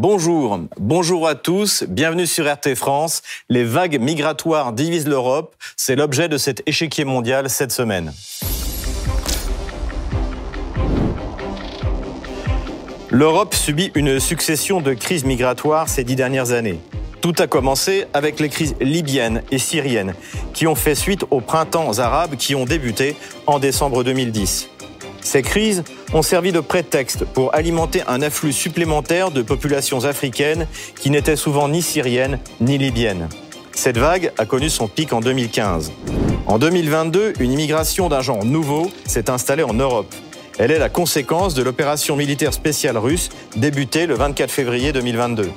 bonjour. Bonjour à tous, bienvenue sur RT France. Les vagues migratoires divisent l'Europe, c'est l'objet de cet échiquier mondial cette semaine. L'Europe subit une succession de crises migratoires ces dix dernières années. Tout a commencé avec les crises libyennes et syriennes qui ont fait suite aux printemps arabes qui ont débuté en décembre 2010. Ces crises ont servi de prétexte pour alimenter un afflux supplémentaire de populations africaines qui n'étaient souvent ni syriennes ni libyennes. Cette vague a connu son pic en 2015. En 2022, une immigration d'un genre nouveau s'est installée en Europe. Elle est la conséquence de l'opération militaire spéciale russe débutée le 24 février 2022.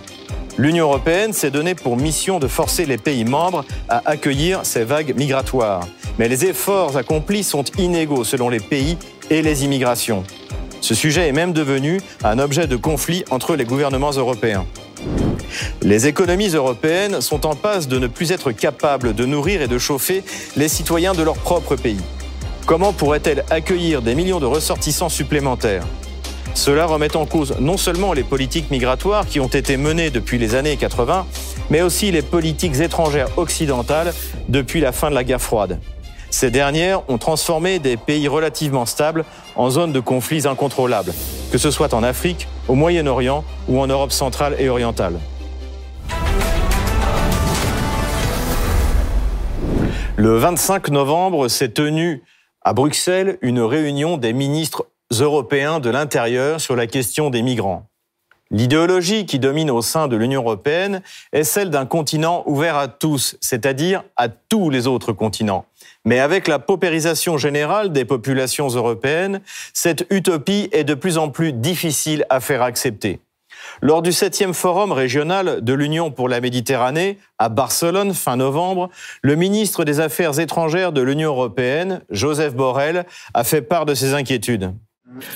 L'Union européenne s'est donnée pour mission de forcer les pays membres à accueillir ces vagues migratoires. Mais les efforts accomplis sont inégaux selon les pays et les immigrations. Ce sujet est même devenu un objet de conflit entre les gouvernements européens. Les économies européennes sont en passe de ne plus être capables de nourrir et de chauffer les citoyens de leur propre pays. Comment pourrait-elle accueillir des millions de ressortissants supplémentaires? Cela remet en cause non seulement les politiques migratoires qui ont été menées depuis les années 80, mais aussi les politiques étrangères occidentales depuis la fin de la guerre froide. Ces dernières ont transformé des pays relativement stables en zones de conflits incontrôlables, que ce soit en Afrique, au Moyen-Orient ou en Europe centrale et orientale. Le 25 novembre s'est tenu à Bruxelles une réunion des ministres européens de l'Intérieur sur la question des migrants. L'idéologie qui domine au sein de l'Union européenne est celle d'un continent ouvert à tous, c'est-à-dire à tous les autres continents. Mais avec la paupérisation générale des populations européennes, cette utopie est de plus en plus difficile à faire accepter. Lors du 7e forum régional de l'Union pour la Méditerranée à Barcelone fin novembre, le ministre des Affaires étrangères de l'Union européenne, Joseph Borrell, a fait part de ses inquiétudes.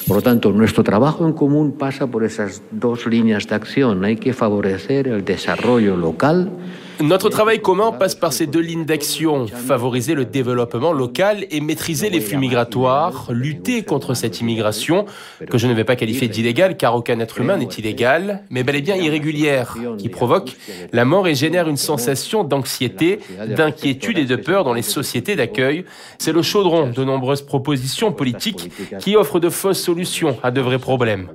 Por lo tanto, en común pasa por esas dos líneas de acción. Hay que favorecer el local notre travail commun passe par ces deux lignes d'action, favoriser le développement local et maîtriser les flux migratoires, lutter contre cette immigration, que je ne vais pas qualifier d'illégale car aucun être humain n'est illégal, mais bel et bien irrégulière, qui provoque la mort et génère une sensation d'anxiété, d'inquiétude et de peur dans les sociétés d'accueil. C'est le chaudron de nombreuses propositions politiques qui offrent de fausses solutions à de vrais problèmes.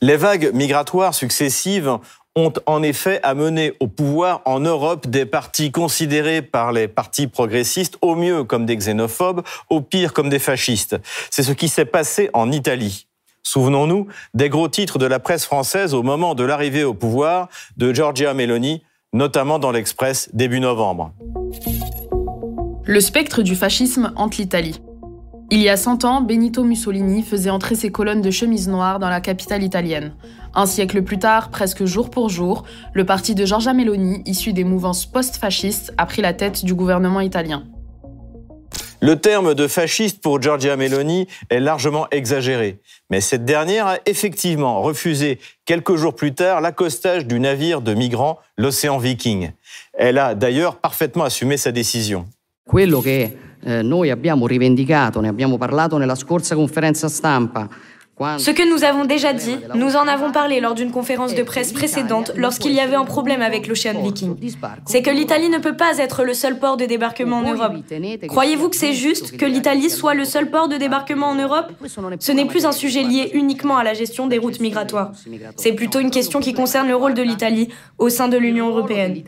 Les vagues migratoires successives ont en effet amené au pouvoir en Europe des partis considérés par les partis progressistes au mieux comme des xénophobes, au pire comme des fascistes. C'est ce qui s'est passé en Italie. Souvenons-nous des gros titres de la presse française au moment de l'arrivée au pouvoir de Giorgia Meloni, notamment dans l'Express début novembre. Le spectre du fascisme hante l'Italie. Il y a 100 ans, Benito Mussolini faisait entrer ses colonnes de chemises noires dans la capitale italienne. Un siècle plus tard, presque jour pour jour, le parti de Giorgia Meloni, issu des mouvances post-fascistes, a pris la tête du gouvernement italien. Le terme de fasciste pour Giorgia Meloni est largement exagéré, mais cette dernière a effectivement refusé quelques jours plus tard l'accostage du navire de migrants, l'Océan Viking. Elle a d'ailleurs parfaitement assumé sa décision. Eh, noi abbiamo rivendicato, ne abbiamo parlato nella scorsa conferenza stampa, Ce que nous avons déjà dit, nous en avons parlé lors d'une conférence de presse précédente lorsqu'il y avait un problème avec l'Ocean Viking. C'est que l'Italie ne peut pas être le seul port de débarquement en Europe. Croyez-vous que c'est juste que l'Italie soit le seul port de débarquement en Europe? Ce n'est plus un sujet lié uniquement à la gestion des routes migratoires. C'est plutôt une question qui concerne le rôle de l'Italie au sein de l'Union européenne.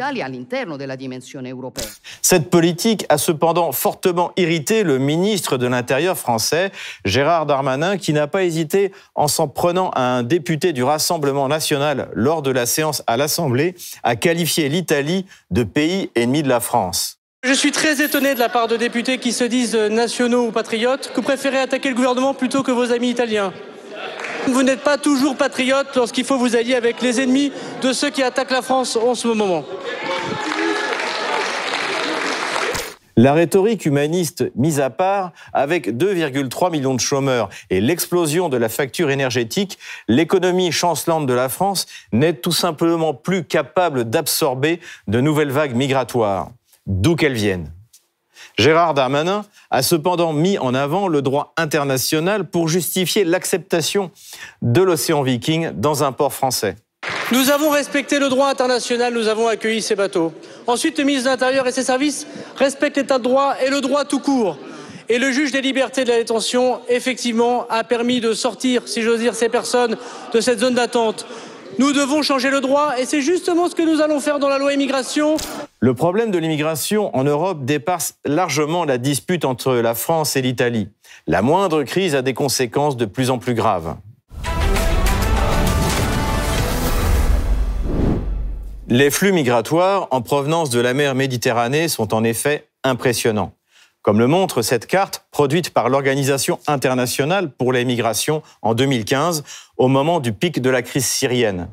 Cette politique a cependant fortement irrité le ministre de l'Intérieur français, Gérard Darmanin, qui n'a pas hésité en s'en prenant à un député du Rassemblement national lors de la séance à l'Assemblée à qualifier l'Italie de pays ennemi de la France. Je suis très étonné de la part de députés qui se disent nationaux ou patriotes que vous préférez attaquer le gouvernement plutôt que vos amis italiens. Vous n'êtes pas toujours patriote lorsqu'il faut vous allier avec les ennemis de ceux qui attaquent la France en ce moment. La rhétorique humaniste mise à part, avec 2,3 millions de chômeurs et l'explosion de la facture énergétique, l'économie chancelante de la France n'est tout simplement plus capable d'absorber de nouvelles vagues migratoires, d'où qu'elles viennent. Gérard Darmanin a cependant mis en avant le droit international pour justifier l'acceptation de l'océan Viking dans un port français. Nous avons respecté le droit international, nous avons accueilli ces bateaux. Ensuite, le ministre de l'Intérieur et ses services respectent l'état de droit et le droit tout court. Et le juge des libertés de la détention, effectivement, a permis de sortir, si j'ose dire, ces personnes de cette zone d'attente. Nous devons changer le droit et c'est justement ce que nous allons faire dans la loi immigration. Le problème de l'immigration en Europe dépasse largement la dispute entre la France et l'Italie. La moindre crise a des conséquences de plus en plus graves. Les flux migratoires en provenance de la mer Méditerranée sont en effet impressionnants comme le montre cette carte produite par l'Organisation internationale pour les migrations en 2015, au moment du pic de la crise syrienne.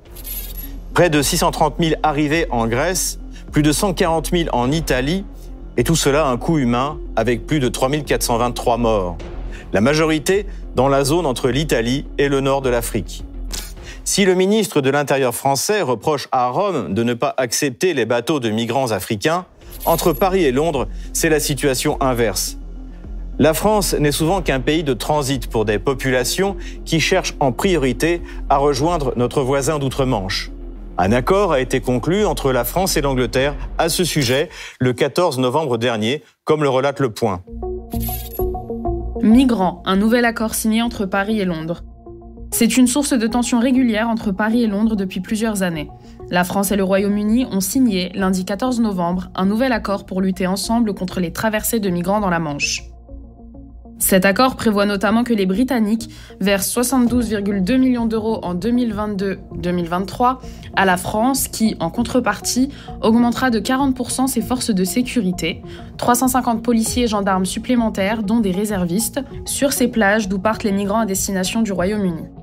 Près de 630 000 arrivées en Grèce, plus de 140 000 en Italie, et tout cela un coût humain avec plus de 3 423 morts. La majorité dans la zone entre l'Italie et le nord de l'Afrique. Si le ministre de l'Intérieur français reproche à Rome de ne pas accepter les bateaux de migrants africains, entre Paris et Londres, c'est la situation inverse. La France n'est souvent qu'un pays de transit pour des populations qui cherchent en priorité à rejoindre notre voisin d'outre-Manche. Un accord a été conclu entre la France et l'Angleterre à ce sujet le 14 novembre dernier, comme le relate Le Point. Migrants, un nouvel accord signé entre Paris et Londres. C'est une source de tension régulière entre Paris et Londres depuis plusieurs années. La France et le Royaume-Uni ont signé, lundi 14 novembre, un nouvel accord pour lutter ensemble contre les traversées de migrants dans la Manche. Cet accord prévoit notamment que les Britanniques versent 72,2 millions d'euros en 2022-2023 à la France qui, en contrepartie, augmentera de 40% ses forces de sécurité, 350 policiers et gendarmes supplémentaires, dont des réservistes, sur ces plages d'où partent les migrants à destination du Royaume-Uni.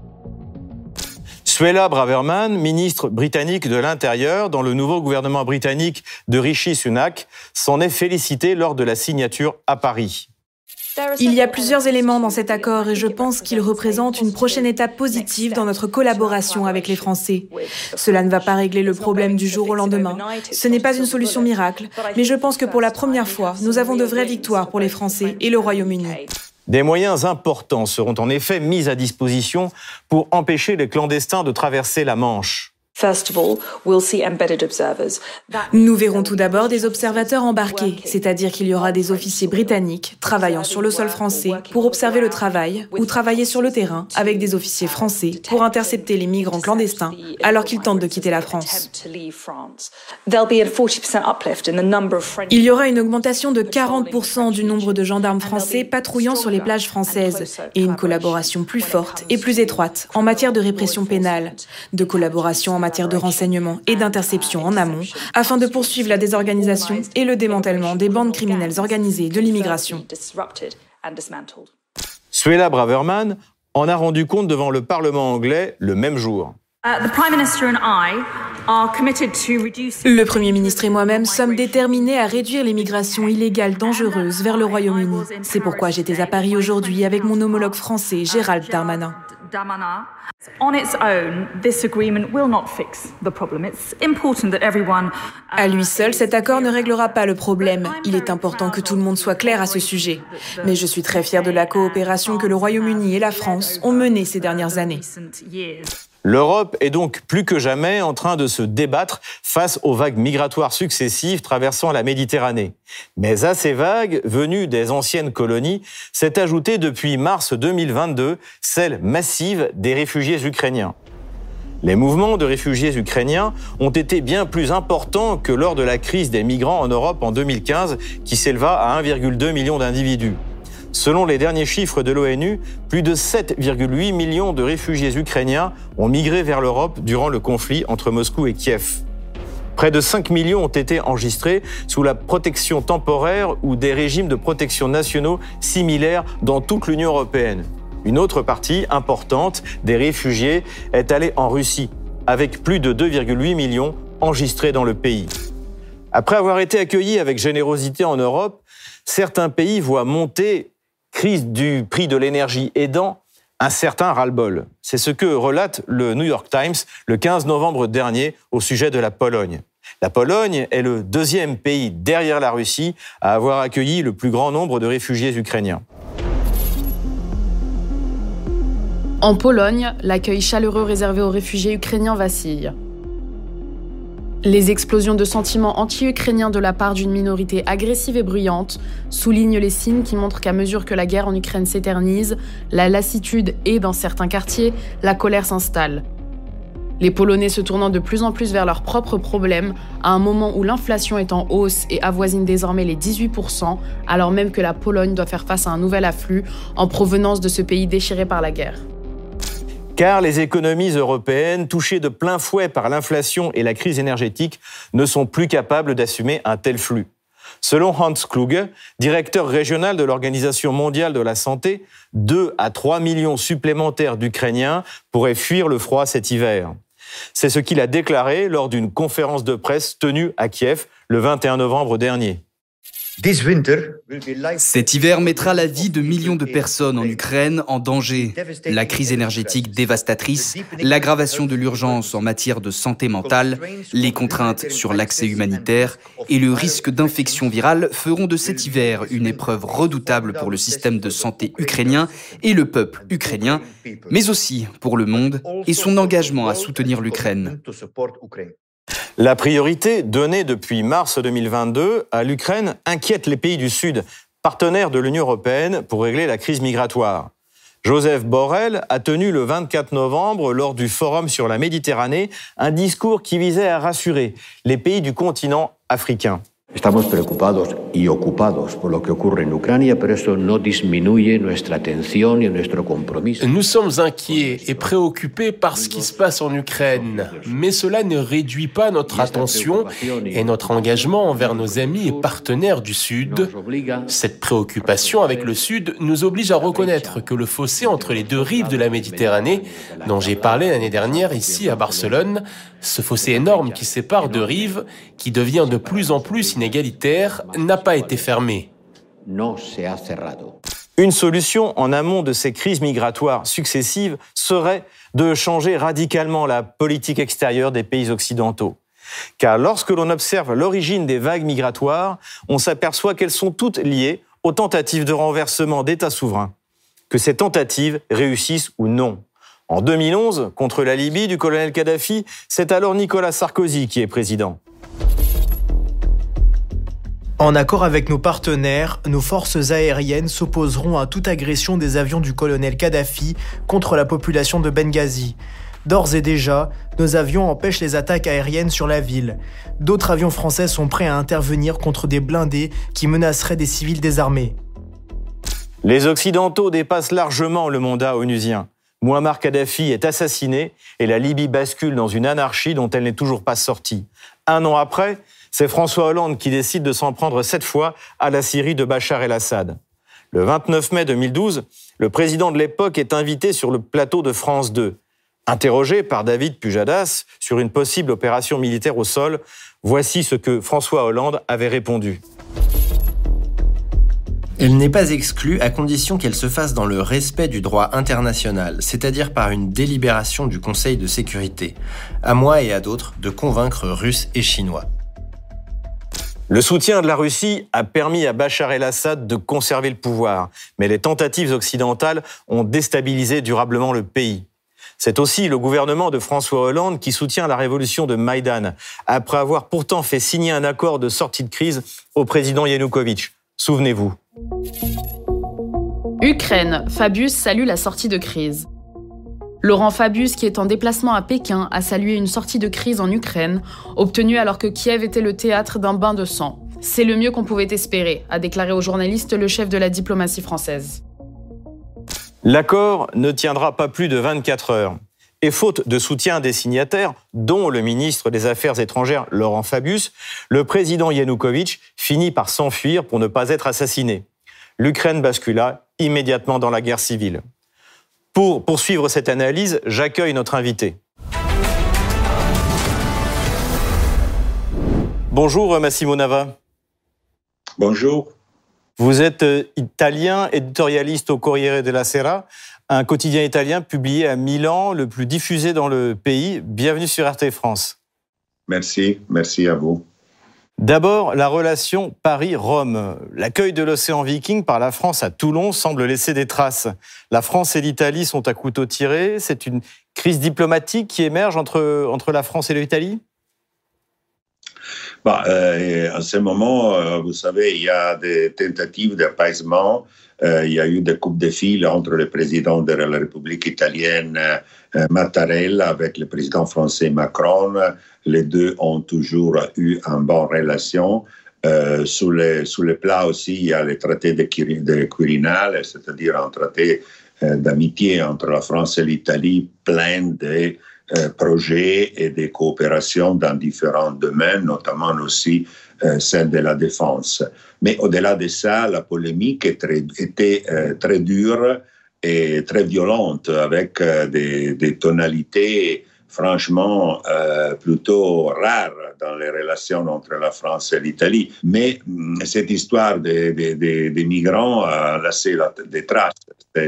Suella Braverman, ministre britannique de l'Intérieur dans le nouveau gouvernement britannique de Rishi Sunak, s'en est félicité lors de la signature à Paris. Il y a plusieurs éléments dans cet accord et je pense qu'il représente une prochaine étape positive dans notre collaboration avec les Français. Cela ne va pas régler le problème du jour au lendemain. Ce n'est pas une solution miracle, mais je pense que pour la première fois, nous avons de vraies victoires pour les Français et le Royaume-Uni. Des moyens importants seront en effet mis à disposition pour empêcher les clandestins de traverser la Manche. Nous verrons tout d'abord des observateurs embarqués, c'est-à-dire qu'il y aura des officiers britanniques travaillant sur le sol français pour observer le travail ou travailler sur le terrain avec des officiers français pour intercepter les migrants clandestins alors qu'ils tentent de quitter la France. Il y aura une augmentation de 40% du nombre de gendarmes français patrouillant sur les plages françaises et une collaboration plus forte et plus étroite en matière de répression pénale, de collaboration en matière matière de renseignement et d'interception en amont, afin de poursuivre la désorganisation et le démantèlement des bandes criminelles organisées de l'immigration. Suella Braverman en a rendu compte devant le Parlement anglais le même jour. Uh, le Premier ministre et moi-même sommes déterminés à réduire l'immigration illégale dangereuse vers le Royaume-Uni. C'est pourquoi j'étais à Paris aujourd'hui avec mon homologue français, Gérald Darmanin. À lui seul, cet accord ne réglera pas le problème. Il est important que tout le monde soit clair à ce sujet. Mais je suis très fier de la coopération que le Royaume-Uni et la France ont menée ces dernières années. L'Europe est donc plus que jamais en train de se débattre face aux vagues migratoires successives traversant la Méditerranée. Mais à ces vagues, venues des anciennes colonies, s'est ajoutée depuis mars 2022 celle massive des réfugiés ukrainiens. Les mouvements de réfugiés ukrainiens ont été bien plus importants que lors de la crise des migrants en Europe en 2015, qui s'éleva à 1,2 million d'individus. Selon les derniers chiffres de l'ONU, plus de 7,8 millions de réfugiés ukrainiens ont migré vers l'Europe durant le conflit entre Moscou et Kiev. Près de 5 millions ont été enregistrés sous la protection temporaire ou des régimes de protection nationaux similaires dans toute l'Union européenne. Une autre partie importante des réfugiés est allée en Russie, avec plus de 2,8 millions enregistrés dans le pays. Après avoir été accueillis avec générosité en Europe, certains pays voient monter crise du prix de l'énergie aidant, un certain ras-le-bol. C'est ce que relate le New York Times le 15 novembre dernier au sujet de la Pologne. La Pologne est le deuxième pays derrière la Russie à avoir accueilli le plus grand nombre de réfugiés ukrainiens. En Pologne, l'accueil chaleureux réservé aux réfugiés ukrainiens vacille. Les explosions de sentiments anti-ukrainiens de la part d'une minorité agressive et bruyante soulignent les signes qui montrent qu'à mesure que la guerre en Ukraine s'éternise, la lassitude et, dans certains quartiers, la colère s'installe. Les Polonais se tournant de plus en plus vers leurs propres problèmes, à un moment où l'inflation est en hausse et avoisine désormais les 18%, alors même que la Pologne doit faire face à un nouvel afflux en provenance de ce pays déchiré par la guerre car les économies européennes, touchées de plein fouet par l'inflation et la crise énergétique, ne sont plus capables d'assumer un tel flux. Selon Hans Kluge, directeur régional de l'Organisation mondiale de la santé, 2 à 3 millions supplémentaires d'Ukrainiens pourraient fuir le froid cet hiver. C'est ce qu'il a déclaré lors d'une conférence de presse tenue à Kiev le 21 novembre dernier. Cet hiver mettra la vie de millions de personnes en Ukraine en danger. La crise énergétique dévastatrice, l'aggravation de l'urgence en matière de santé mentale, les contraintes sur l'accès humanitaire et le risque d'infection virale feront de cet hiver une épreuve redoutable pour le système de santé ukrainien et le peuple ukrainien, mais aussi pour le monde et son engagement à soutenir l'Ukraine. La priorité donnée depuis mars 2022 à l'Ukraine inquiète les pays du Sud, partenaires de l'Union européenne pour régler la crise migratoire. Joseph Borrell a tenu le 24 novembre, lors du Forum sur la Méditerranée, un discours qui visait à rassurer les pays du continent africain. Estamos preocupados y ocupados por lo que ocurre en Ucrania, pero eso no disminuye nuestra atención y nuestro compromiso. Nous sommes inquiets et préoccupés par ce qui se passe en Ukraine, mais cela ne réduit pas notre attention et notre engagement envers nos amis et partenaires du Sud. Cette préoccupation avec le Sud nous oblige à reconnaître que le fossé entre les deux rives de la Méditerranée, dont j'ai parlé l'année dernière ici à Barcelone, ce fossé énorme qui sépare deux rives, qui devient de plus en plus inégalitaire, n'a pas été fermé. Une solution en amont de ces crises migratoires successives serait de changer radicalement la politique extérieure des pays occidentaux. Car lorsque l'on observe l'origine des vagues migratoires, on s'aperçoit qu'elles sont toutes liées aux tentatives de renversement d'États souverains. Que ces tentatives réussissent ou non. En 2011, contre la Libye du colonel Kadhafi, c'est alors Nicolas Sarkozy qui est président. En accord avec nos partenaires, nos forces aériennes s'opposeront à toute agression des avions du colonel Kadhafi contre la population de Benghazi. D'ores et déjà, nos avions empêchent les attaques aériennes sur la ville. D'autres avions français sont prêts à intervenir contre des blindés qui menaceraient des civils désarmés. Les Occidentaux dépassent largement le mandat onusien. Muammar Kadhafi est assassiné et la Libye bascule dans une anarchie dont elle n'est toujours pas sortie. Un an après, c'est François Hollande qui décide de s'en prendre cette fois à la Syrie de Bachar el-Assad. Le 29 mai 2012, le président de l'époque est invité sur le plateau de France 2. Interrogé par David Pujadas sur une possible opération militaire au sol, voici ce que François Hollande avait répondu. Elle n'est pas exclue à condition qu'elle se fasse dans le respect du droit international, c'est-à-dire par une délibération du Conseil de sécurité. À moi et à d'autres de convaincre Russes et Chinois. Le soutien de la Russie a permis à Bachar el-Assad de conserver le pouvoir, mais les tentatives occidentales ont déstabilisé durablement le pays. C'est aussi le gouvernement de François Hollande qui soutient la révolution de Maïdan, après avoir pourtant fait signer un accord de sortie de crise au président Yanukovych. Souvenez-vous. Ukraine, Fabius salue la sortie de crise. Laurent Fabius, qui est en déplacement à Pékin, a salué une sortie de crise en Ukraine, obtenue alors que Kiev était le théâtre d'un bain de sang. C'est le mieux qu'on pouvait espérer, a déclaré aux journalistes le chef de la diplomatie française. L'accord ne tiendra pas plus de 24 heures. Et faute de soutien des signataires, dont le ministre des Affaires étrangères Laurent Fabius, le président Yanukovych finit par s'enfuir pour ne pas être assassiné. L'Ukraine bascula immédiatement dans la guerre civile. Pour poursuivre cette analyse, j'accueille notre invité. Bonjour Massimo Nava. Bonjour. Vous êtes euh, italien, éditorialiste au Corriere della Sera un quotidien italien publié à Milan, le plus diffusé dans le pays. Bienvenue sur RT France. Merci, merci à vous. D'abord, la relation Paris-Rome. L'accueil de l'océan Viking par la France à Toulon semble laisser des traces. La France et l'Italie sont à couteau tiré. C'est une crise diplomatique qui émerge entre, entre la France et l'Italie? Bah, En ce moment, vous savez, il y a des tentatives d'apaisement. Il y a eu des coupes de fil entre le président de la République italienne, Mattarella, avec le président français Macron. Les deux ont toujours eu une bonne relation. Euh, sous, les, sous les plats aussi, il y a les traités de, de Quirinal, c'est-à-dire un traité euh, d'amitié entre la France et l'Italie, plein de euh, projets et de coopérations dans différents domaines, notamment aussi euh, celle de la défense. Mais au-delà de ça, la polémique était très dure et très violente, avec des, des tonalités franchement euh, plutôt rare dans les relations entre la France et l'Italie. Mais mm, cette histoire des, des, migrants a laissé des traces.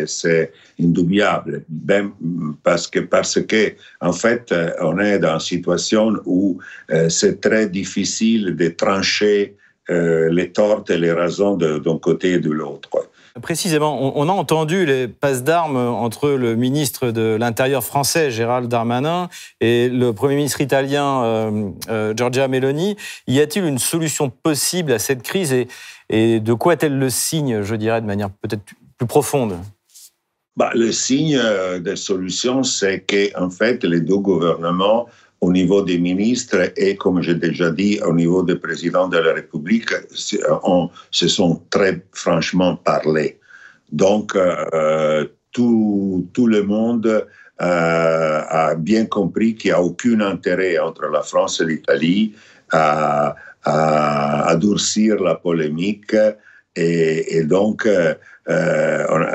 C'est indoubliable, ben, parce que parce que en fait, on est dans une situation où euh, c'est très difficile de trancher euh, les torts et les raisons d'un côté et de l'autre. Précisément, on, a entendu les passes d'armes entre le ministre de l'Intérieur français, Gérald Darmanin, et le Premier ministre italien, euh, euh, Giorgia Meloni. Y a-t-il une solution possible à cette crise et, de quoi est-elle le signe, je dirais, de manière peut-être plus profonde? Bah, Le signe euh, de solution, c'est qu'en fait, les deux gouvernements au niveau des ministres et, comme j'ai déjà dit, au niveau des présidents de la République, on se sont très franchement parlé. Donc, euh, tout, le monde euh, a bien compris qu'il n'y a aucun intérêt entre la France et l'Italie à, à, durcir la polémique. Et, donc, euh,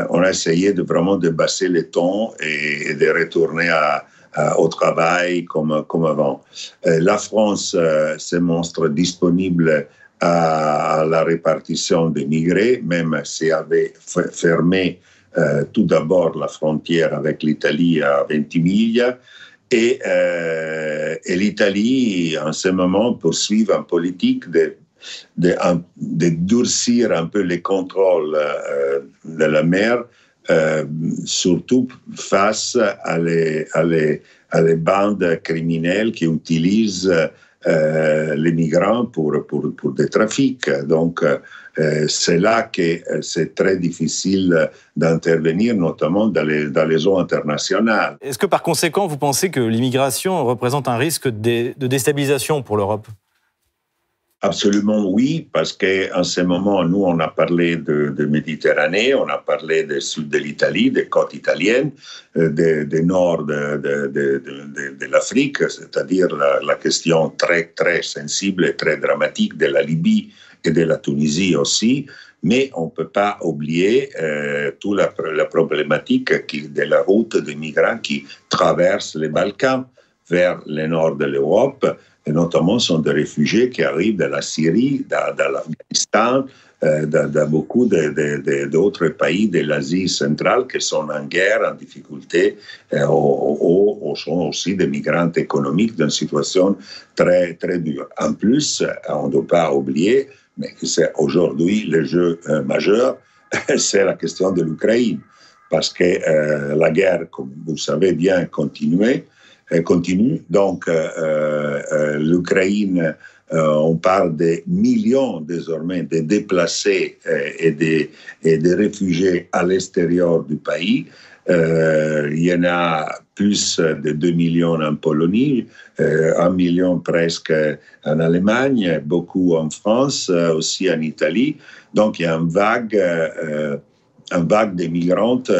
on, a, essayé vraiment de baisser les tons et de retourner à, euh, au travail comme, comme avant. Euh, la France euh, se montre disponible à la répartition des migrés, même si avait fermé tout d'abord la frontière avec l'Italie à 20 milles. Et, et l'Italie, en ce moment, poursuit une politique de, de, durcir un peu les contrôles de la mer euh, surtout face à les, à, les, bandes criminelles qui utilisent euh, les migrants pour, pour, pour des trafics. Donc, euh, c'est là que c'est très difficile d'intervenir, notamment dans les, dans les eaux internationales. Est-ce que par conséquent, vous pensez que l'immigration représente un risque de déstabilisation pour l'Europe? Absolument oui, parce qu'en ce moment, nous, on a parlé de, Méditerranée, on a parlé du sud de l'Italie, des côtes italiennes, du nord de, de, l'Afrique, c'est-à-dire la, question très, très sensible et très dramatique de la Libye et de la Tunisie aussi. Mais on ne peut pas oublier euh, toute la, problématique de la route des migrants qui traversent les Balkans vers le nord de l'Europe et notamment sont des réfugiés qui arrivent de la Syrie, de, l'Afghanistan, euh, de, beaucoup d'autres pays de l'Asie centrale qui sont en guerre, en difficulté, euh, ou, sont aussi des migrants économiques dans une situation très, très dure. En plus, on ne doit pas oublier, mais c'est aujourd'hui le jeu euh, majeur, c'est la question de l'Ukraine. Parce que euh, la guerre, comme vous savez bien, continue continue. Donc, euh, euh, euh, l'Ukraine, on parle de millions désormais de déplacés et de, réfugiés à l'extérieur du pays. il y en a plus de 2 millions en Pologne, un million presque en Allemagne, beaucoup en France, aussi en Italie. Donc il y a une vague, une vague de migrantes,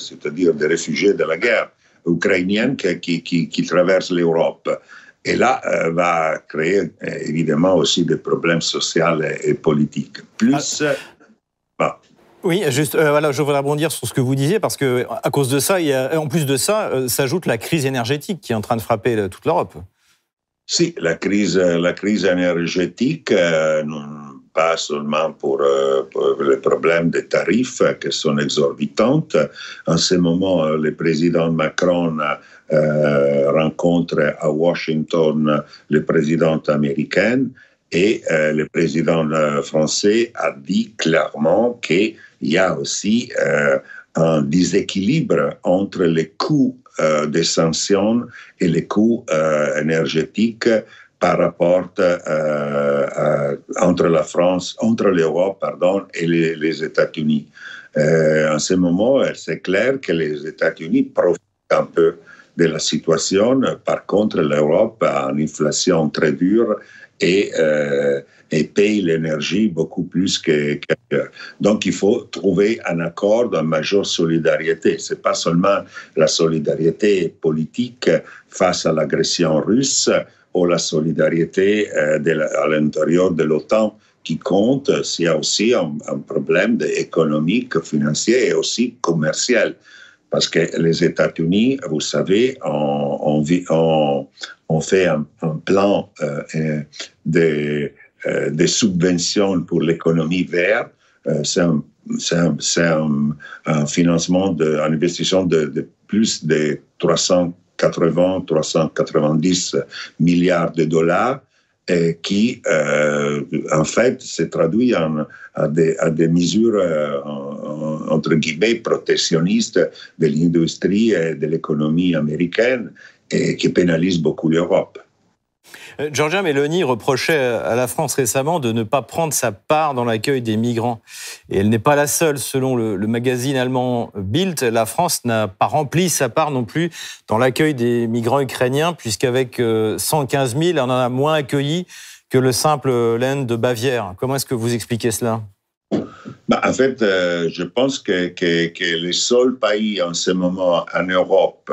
c'est-à-dire des réfugiés de la guerre ukrainienne qui, qui, qui traverse l'Europe. Et là, euh, va créer euh, évidemment aussi des problèmes sociaux et, politiques. Plus. Ah. Bah. Oui, juste, euh, voilà, je voudrais rebondir sur ce que vous disiez, parce que à cause de ça, il y a, en plus de ça, s'ajoute la crise énergétique qui est en train de frapper toute l'Europe. Si, la crise, la crise énergétique, pas seulement pour, euh, pour, les problèmes des tarifs qui sont exorbitants. En ce moment, le président Macron euh, rencontre à Washington le président américain et euh, le président euh, français a dit clairement qu'il y a aussi euh, un déséquilibre entre les coûts des sanctions et les coûts énergétiques par rapport entre la France, entre l'Europe, pardon, et les, États-Unis. en ce moment, c'est clair que les États-Unis profitent un peu de la situation. Par contre, l'Europe a une inflation très dure et, euh, paye l'énergie beaucoup plus qu'ailleurs. Donc, il faut trouver un accord de majeure solidarité. C'est pas seulement la solidarité politique face à l'agression russe ou la solidarité euh, à l'intérieur de l'OTAN qui compte, s'il y a aussi un, un problème économique, financier et aussi commercial. Parce que les États-Unis, vous savez, ont, fait un, plan euh, euh, de, euh, subventions pour l'économie verte. c'est un, un, financement, de, une investissement de, de plus de 380, 390 milliards de dollars qui, euh, en fait, se traduit en, à, des, à, des, mesures, euh, entre guillemets, protectionnistes de l'industrie et de l'économie américaine et qui pénalisent beaucoup l'Europe. Euh, Georgia Meloni reprochait à la France récemment de ne pas prendre sa part dans l'accueil des migrants. Et elle n'est pas la seule. Selon le, magazine allemand Bild, la France n'a pas rempli sa part non plus dans l'accueil des migrants ukrainiens, puisqu'avec 115 euh, 000, elle en a moins accueilli que le simple laine de Bavière. Comment est-ce que vous expliquez cela? Bah, en fait, euh, je pense que, que, les seuls pays en ce moment en Europe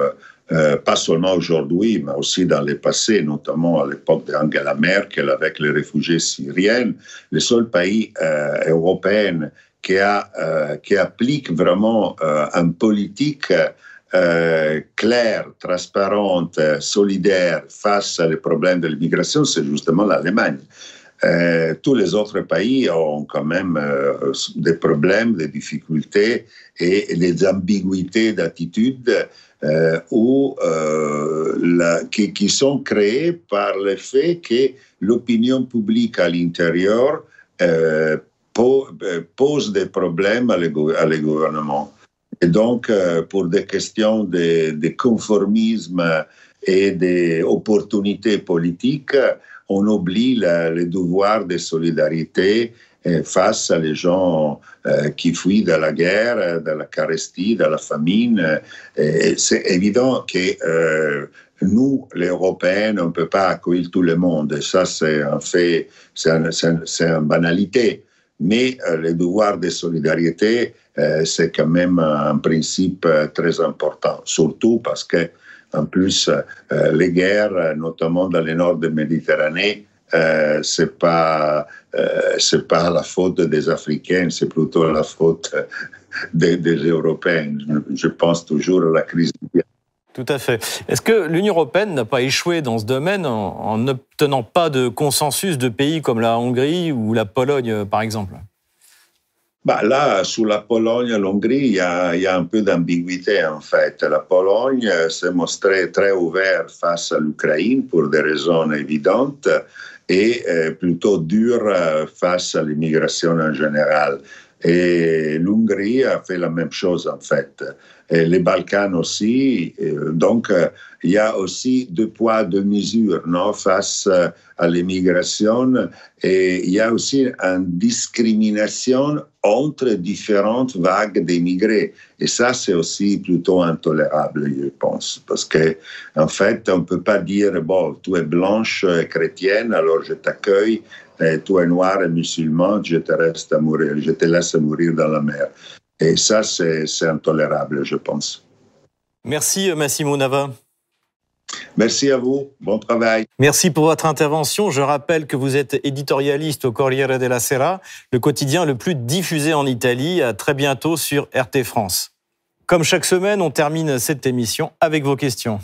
euh, pas seulement aujourd'hui, mais aussi dans le passé, notamment à l'époque d'Angela Merkel avec les réfugiés syriens, le seul pays euh, européen euh, qui applique vraiment une politique claire, transparente, solidaire face aux problèmes de l'immigration, c'est justement l'Allemagne. Tous les autres pays ont quand même des problèmes, des difficultés et des ambiguïtés d'attitude euh, ou, la, qui, sont créées par le fait que l'opinion publique à l'intérieur pose des problèmes à les, gouvernements. Et donc, pour des questions de, conformisme et d'opportunités politiques, on oublie le devoir de solidarité euh, face à les gens euh, qui fuient de la guerre, de la carestie, de la famine. C'est évident que nous, les Européens, on ne peut pas accueillir tout le monde. ça, c'est un fait, c'est une banalité. Mais euh, le devoir de solidarité, c'est quand même un principe très important, surtout parce que en plus, euh, les guerres, notamment dans le nord de Méditerranée, euh, c'est pas euh, c'est pas la faute des Africains, c'est plutôt la faute des, des Européens. Je pense toujours à la crise tout à fait. Est-ce que l'Union européenne n'a pas échoué dans ce domaine en n'obtenant pas de consensus de pays comme la Hongrie ou la Pologne, par exemple? Bah là, sous la Pologne et l'Hongrie, il y, a, il y a un peu d'ambiguïté en fait. La Pologne s'est montrée très ouverte face à l'Ukraine pour des raisons évidentes et euh, plutôt dure euh, face à l'immigration en général. Et l'Hongrie a fait la même chose en fait. Et les Balkans aussi. Donc, il y a aussi deux poids, deux mesures non, face à l'immigration. Et il y a aussi une discrimination entre différentes vagues d'immigrés. Et ça, c'est aussi plutôt intolérable, je pense. Parce que, en fait, on ne peut pas dire, bon, tu es blanche et chrétienne, alors je t'accueille et toi noir et musulman, je te reste à mourir, je te laisse mourir dans la mer. Et ça, c'est intolérable, je pense. Merci, Massimo Nava. Merci à vous. Bon travail. Merci pour votre intervention. Je rappelle que vous êtes éditorialiste au Corriere della Sera, le quotidien le plus diffusé en Italie. À très bientôt sur RT France. Comme chaque semaine, on termine cette émission avec vos questions.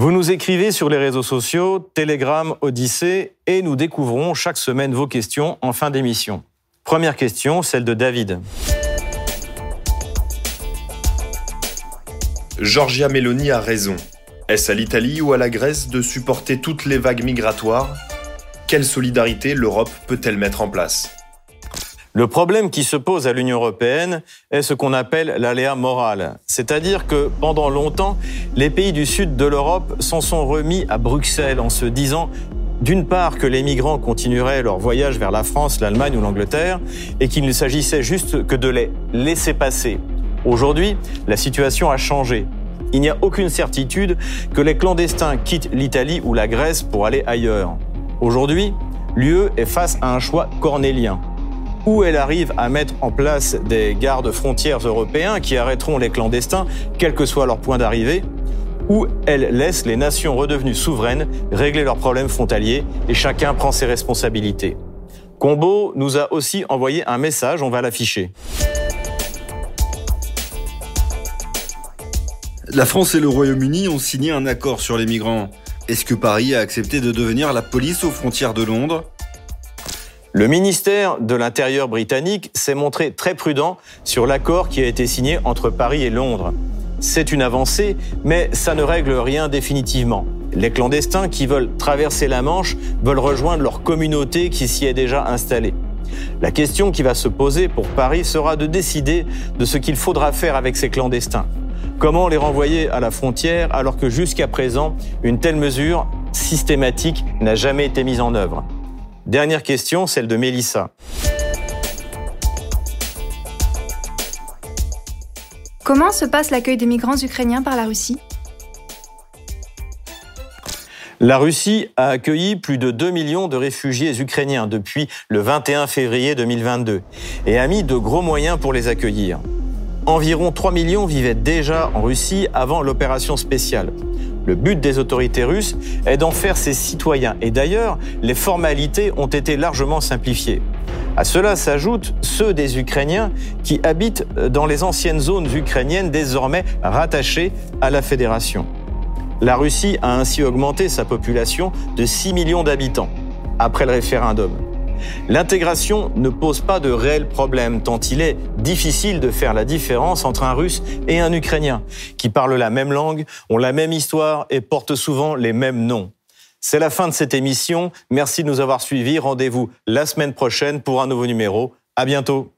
Vous nous écrivez sur les réseaux sociaux, Telegram, Odyssée, et nous découvrons chaque semaine vos questions en fin d'émission. Première question, celle de David. Giorgia Meloni a raison. Est-ce à l'Italie ou à la Grèce de supporter toutes les vagues migratoires? Quelle solidarité l'Europe peut-elle mettre en place? Le problème qui se pose à l'Union européenne est ce qu'on appelle l'aléa moral, c'est-à-dire que pendant longtemps, les pays du sud de l'Europe s'en sont remis à Bruxelles en se disant d'une part que les migrants continueraient leur voyage vers la France, l'Allemagne ou l'Angleterre, et qu'il ne s'agissait juste que de les laisser passer. Aujourd'hui, la situation a changé. Il n'y a aucune certitude que les clandestins quittent l'Italie ou la Grèce pour aller ailleurs. Aujourd'hui, l'UE est face à un choix cornélien où elle arrive à mettre en place des gardes frontières européens qui arrêteront les clandestins, quel que soit leur point d'arrivée, ou elle laisse les nations redevenues souveraines régler leurs problèmes frontaliers et chacun prend ses responsabilités. Combo nous a aussi envoyé un message, on va l'afficher. La France et le Royaume-Uni ont signé un accord sur les migrants. Est-ce que Paris a accepté de devenir la police aux frontières de Londres? Le ministère de l'Intérieur britannique s'est montré très prudent sur l'accord qui a été signé entre Paris et Londres. C'est une avancée, mais ça ne règle rien définitivement. Les clandestins qui veulent traverser la Manche veulent rejoindre leur communauté qui s'y est déjà installée. La question qui va se poser pour Paris sera de décider de ce qu'il faudra faire avec ces clandestins. Comment les renvoyer à la frontière alors que jusqu'à présent, une telle mesure systématique n'a jamais été mise en œuvre? Dernière question, celle de Mélissa. Comment se passe l'accueil des migrants ukrainiens par la Russie? La Russie a accueilli plus de 2 millions de réfugiés ukrainiens depuis le 21 février 2022 et a mis de gros moyens pour les accueillir. Environ 3 millions vivaient déjà en Russie avant l'opération spéciale. Le but des autorités russes est d'en faire ses citoyens. Et d'ailleurs, les formalités ont été largement simplifiées. À cela s'ajoutent ceux des Ukrainiens qui habitent dans les anciennes zones ukrainiennes désormais rattachées à la fédération. La Russie a ainsi augmenté sa population de 6 millions d'habitants après le référendum. L'intégration ne pose pas de réels problèmes tant il est difficile de faire la différence entre un russe et un ukrainien qui parlent la même langue, ont la même histoire et portent souvent les mêmes noms. C'est la fin de cette émission. Merci de nous avoir suivis. Rendez-vous la semaine prochaine pour un nouveau numéro. À bientôt.